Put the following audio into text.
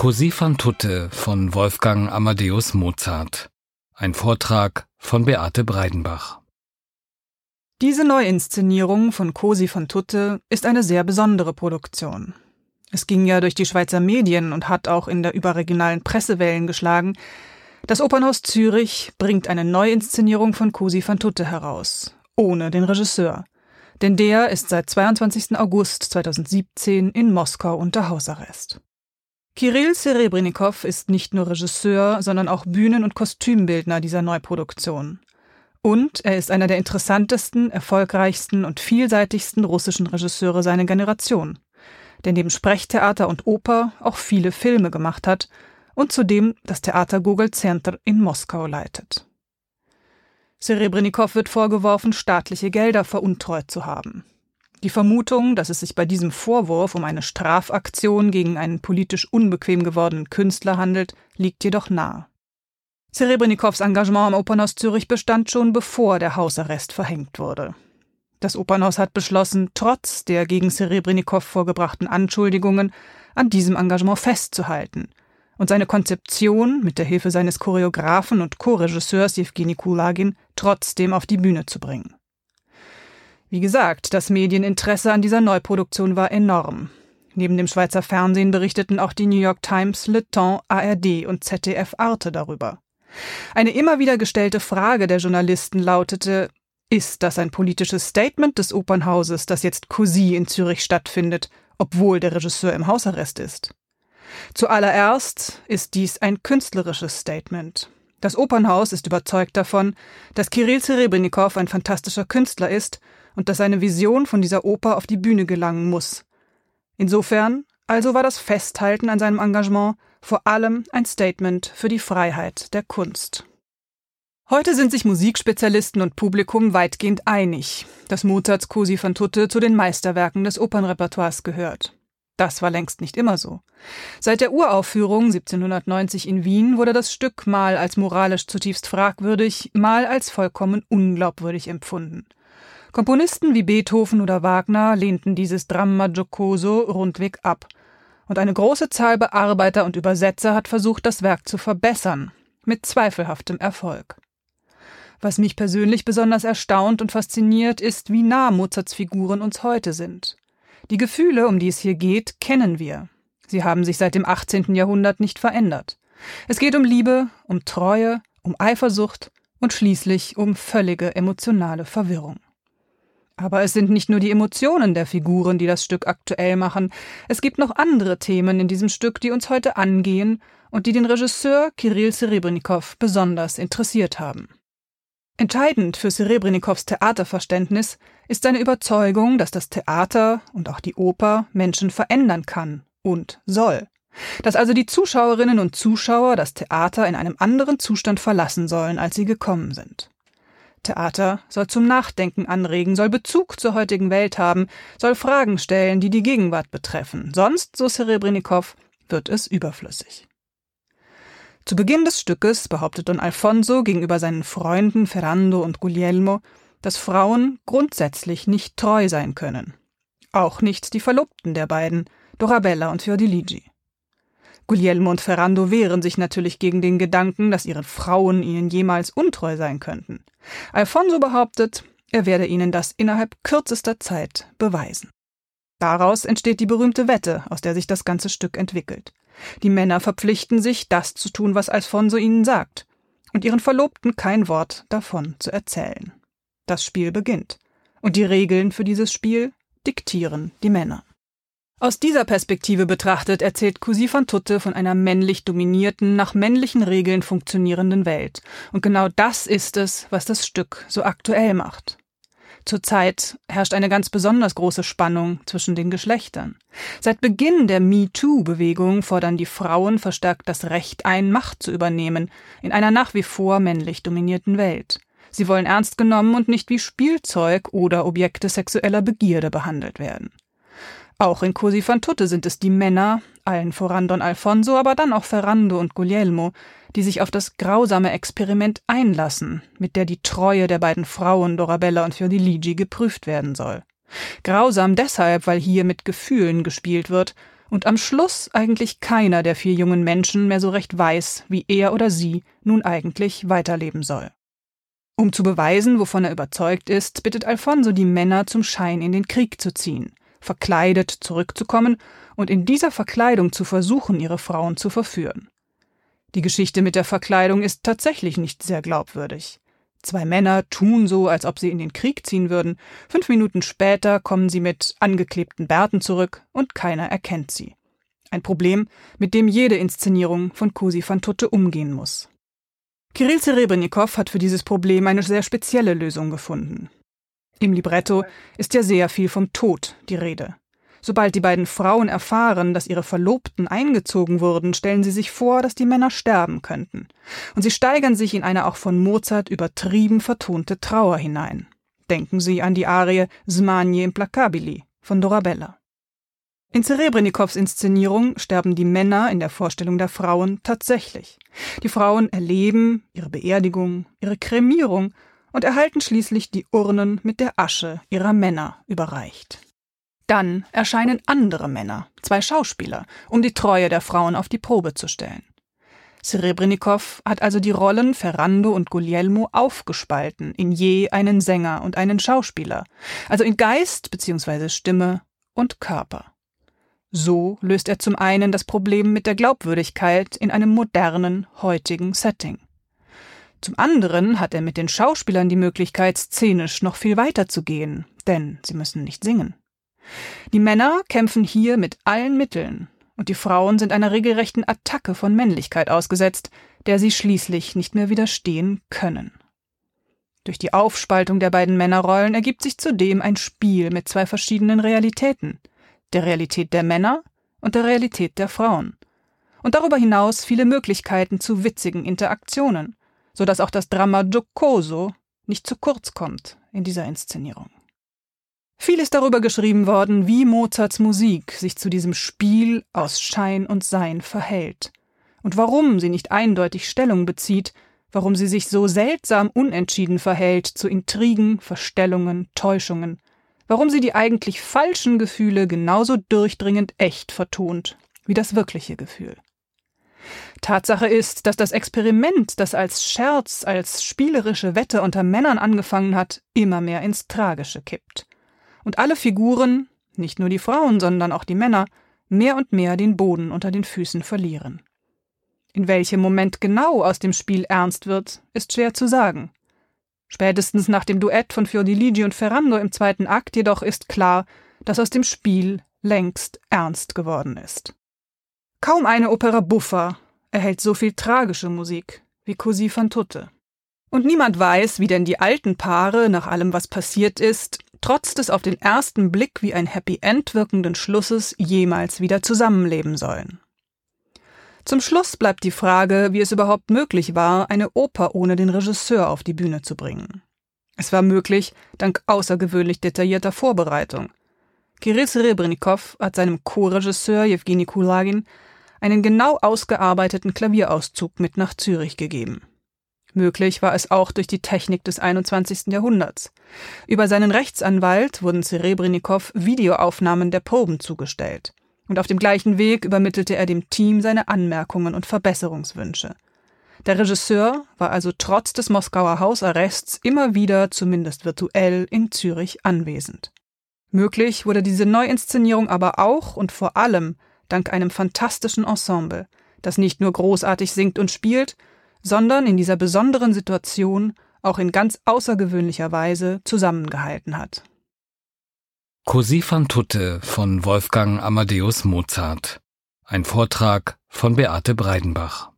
Così fan tutte von Wolfgang Amadeus Mozart. Ein Vortrag von Beate Breidenbach. Diese Neuinszenierung von Così fan tutte ist eine sehr besondere Produktion. Es ging ja durch die Schweizer Medien und hat auch in der überregionalen Presse Wellen geschlagen. Das Opernhaus Zürich bringt eine Neuinszenierung von Così fan tutte heraus, ohne den Regisseur. Denn der ist seit 22. August 2017 in Moskau unter Hausarrest. Kirill Serebrennikov ist nicht nur Regisseur, sondern auch Bühnen- und Kostümbildner dieser Neuproduktion. Und er ist einer der interessantesten, erfolgreichsten und vielseitigsten russischen Regisseure seiner Generation, der neben Sprechtheater und Oper auch viele Filme gemacht hat und zudem das Theater Gogol Center in Moskau leitet. Serebrennikov wird vorgeworfen, staatliche Gelder veruntreut zu haben. Die Vermutung, dass es sich bei diesem Vorwurf um eine Strafaktion gegen einen politisch unbequem gewordenen Künstler handelt, liegt jedoch nahe. Serebrennikows Engagement am Opernhaus Zürich bestand schon bevor der Hausarrest verhängt wurde. Das Opernhaus hat beschlossen, trotz der gegen Serebrennikow vorgebrachten Anschuldigungen an diesem Engagement festzuhalten und seine Konzeption mit der Hilfe seines Choreografen und Co-Regisseurs Jewgeni Kulagin trotzdem auf die Bühne zu bringen. Wie gesagt, das Medieninteresse an dieser Neuproduktion war enorm. Neben dem Schweizer Fernsehen berichteten auch die New York Times, Le Temps, ARD und ZDF Arte darüber. Eine immer wieder gestellte Frage der Journalisten lautete, ist das ein politisches Statement des Opernhauses, das jetzt Così in Zürich stattfindet, obwohl der Regisseur im Hausarrest ist? Zuallererst ist dies ein künstlerisches Statement. Das Opernhaus ist überzeugt davon, dass Kirill Serebrennikov ein fantastischer Künstler ist und dass seine Vision von dieser Oper auf die Bühne gelangen muss. Insofern also war das Festhalten an seinem Engagement vor allem ein Statement für die Freiheit der Kunst. Heute sind sich Musikspezialisten und Publikum weitgehend einig, dass Mozarts Cosi van Tutte zu den Meisterwerken des Opernrepertoires gehört. Das war längst nicht immer so. Seit der Uraufführung 1790 in Wien wurde das Stück mal als moralisch zutiefst fragwürdig, mal als vollkommen unglaubwürdig empfunden. Komponisten wie Beethoven oder Wagner lehnten dieses Dramma giocoso rundweg ab. Und eine große Zahl Bearbeiter und Übersetzer hat versucht, das Werk zu verbessern, mit zweifelhaftem Erfolg. Was mich persönlich besonders erstaunt und fasziniert, ist, wie nah Mozarts Figuren uns heute sind. Die Gefühle, um die es hier geht, kennen wir. Sie haben sich seit dem 18. Jahrhundert nicht verändert. Es geht um Liebe, um Treue, um Eifersucht und schließlich um völlige emotionale Verwirrung. Aber es sind nicht nur die Emotionen der Figuren, die das Stück aktuell machen. Es gibt noch andere Themen in diesem Stück, die uns heute angehen und die den Regisseur Kirill Serebrennikov besonders interessiert haben. Entscheidend für Serebrenikows Theaterverständnis ist seine Überzeugung, dass das Theater und auch die Oper Menschen verändern kann und soll. Dass also die Zuschauerinnen und Zuschauer das Theater in einem anderen Zustand verlassen sollen, als sie gekommen sind. Theater soll zum Nachdenken anregen, soll Bezug zur heutigen Welt haben, soll Fragen stellen, die die Gegenwart betreffen. Sonst, so Serebrennikov, wird es überflüssig. Zu Beginn des Stückes behauptet Don Alfonso gegenüber seinen Freunden Ferrando und Guglielmo, dass Frauen grundsätzlich nicht treu sein können. Auch nicht die Verlobten der beiden, Dorabella und Fiordiligi. Guglielmo und Ferrando wehren sich natürlich gegen den Gedanken, dass ihre Frauen ihnen jemals untreu sein könnten. Alfonso behauptet, er werde ihnen das innerhalb kürzester Zeit beweisen. Daraus entsteht die berühmte Wette, aus der sich das ganze Stück entwickelt. Die Männer verpflichten sich, das zu tun, was Alfonso ihnen sagt, und ihren Verlobten kein Wort davon zu erzählen. Das Spiel beginnt, und die Regeln für dieses Spiel diktieren die Männer. Aus dieser Perspektive betrachtet erzählt Cousy van Tutte von einer männlich dominierten, nach männlichen Regeln funktionierenden Welt. Und genau das ist es, was das Stück so aktuell macht. Zurzeit herrscht eine ganz besonders große Spannung zwischen den Geschlechtern. Seit Beginn der MeToo-Bewegung fordern die Frauen verstärkt das Recht ein, Macht zu übernehmen in einer nach wie vor männlich dominierten Welt. Sie wollen ernst genommen und nicht wie Spielzeug oder Objekte sexueller Begierde behandelt werden. Auch in Cosi fan tutte sind es die Männer, allen voran Don Alfonso, aber dann auch Ferrando und Guglielmo, die sich auf das grausame Experiment einlassen, mit der die Treue der beiden Frauen Dorabella und Fiordiligi geprüft werden soll. Grausam deshalb, weil hier mit Gefühlen gespielt wird und am Schluss eigentlich keiner der vier jungen Menschen mehr so recht weiß, wie er oder sie nun eigentlich weiterleben soll. Um zu beweisen, wovon er überzeugt ist, bittet Alfonso die Männer zum Schein in den Krieg zu ziehen, verkleidet zurückzukommen und in dieser Verkleidung zu versuchen, ihre Frauen zu verführen. Die Geschichte mit der Verkleidung ist tatsächlich nicht sehr glaubwürdig. Zwei Männer tun so, als ob sie in den Krieg ziehen würden. Fünf Minuten später kommen sie mit angeklebten Bärten zurück und keiner erkennt sie. Ein Problem, mit dem jede Inszenierung von Cosi van Tutte umgehen muss. Kirill Serebrennikov hat für dieses Problem eine sehr spezielle Lösung gefunden. Im Libretto ist ja sehr viel vom Tod die Rede. Sobald die beiden Frauen erfahren, dass ihre Verlobten eingezogen wurden, stellen sie sich vor, dass die Männer sterben könnten. Und sie steigern sich in eine auch von Mozart übertrieben vertonte Trauer hinein. Denken Sie an die Arie Smanie implacabili von Dorabella. In Zerebrennikows Inszenierung sterben die Männer in der Vorstellung der Frauen tatsächlich. Die Frauen erleben ihre Beerdigung, ihre Kremierung und erhalten schließlich die Urnen mit der Asche ihrer Männer überreicht. Dann erscheinen andere Männer, zwei Schauspieler, um die Treue der Frauen auf die Probe zu stellen. Serebrennikov hat also die Rollen Ferrando und Guglielmo aufgespalten in je einen Sänger und einen Schauspieler, also in Geist bzw. Stimme und Körper. So löst er zum einen das Problem mit der Glaubwürdigkeit in einem modernen, heutigen Setting. Zum anderen hat er mit den Schauspielern die Möglichkeit, szenisch noch viel weiter zu gehen, denn sie müssen nicht singen. Die Männer kämpfen hier mit allen Mitteln, und die Frauen sind einer regelrechten Attacke von Männlichkeit ausgesetzt, der sie schließlich nicht mehr widerstehen können. Durch die Aufspaltung der beiden Männerrollen ergibt sich zudem ein Spiel mit zwei verschiedenen Realitäten, der Realität der Männer und der Realität der Frauen. Und darüber hinaus viele Möglichkeiten zu witzigen Interaktionen, so dass auch das Drama Giocoso nicht zu kurz kommt in dieser Inszenierung. Viel ist darüber geschrieben worden, wie Mozarts Musik sich zu diesem Spiel aus Schein und Sein verhält und warum sie nicht eindeutig Stellung bezieht, warum sie sich so seltsam unentschieden verhält zu Intrigen, Verstellungen, Täuschungen, warum sie die eigentlich falschen Gefühle genauso durchdringend echt vertont wie das wirkliche Gefühl. Tatsache ist, dass das Experiment, das als Scherz, als spielerische Wette unter Männern angefangen hat, immer mehr ins Tragische kippt und alle Figuren, nicht nur die Frauen, sondern auch die Männer, mehr und mehr den Boden unter den Füßen verlieren. In welchem Moment genau aus dem Spiel ernst wird, ist schwer zu sagen. Spätestens nach dem Duett von Fiordiligi und Ferrando im zweiten Akt jedoch ist klar, dass aus dem Spiel längst ernst geworden ist. Kaum eine Opera buffa erhält so viel tragische Musik wie Così fan tutte. Und niemand weiß, wie denn die alten Paare nach allem, was passiert ist, trotz des auf den ersten Blick wie ein Happy End wirkenden Schlusses jemals wieder zusammenleben sollen. Zum Schluss bleibt die Frage, wie es überhaupt möglich war, eine Oper ohne den Regisseur auf die Bühne zu bringen. Es war möglich, dank außergewöhnlich detaillierter Vorbereitung. Kirill Serebrennikov hat seinem Co-Regisseur Jewgeni Kulagin einen genau ausgearbeiteten Klavierauszug mit nach Zürich gegeben. Möglich war es auch durch die Technik des 21. Jahrhunderts. Über seinen Rechtsanwalt wurden Serebrennikov Videoaufnahmen der Proben zugestellt. Und auf dem gleichen Weg übermittelte er dem Team seine Anmerkungen und Verbesserungswünsche. Der Regisseur war also trotz des Moskauer Hausarrests immer wieder, zumindest virtuell, in Zürich anwesend. Möglich wurde diese Neuinszenierung aber auch und vor allem dank einem fantastischen Ensemble, das nicht nur großartig singt und spielt, sondern in dieser besonderen Situation auch in ganz außergewöhnlicher Weise zusammengehalten hat. Così fan tutte von Wolfgang Amadeus Mozart. Ein Vortrag von Beate Breidenbach.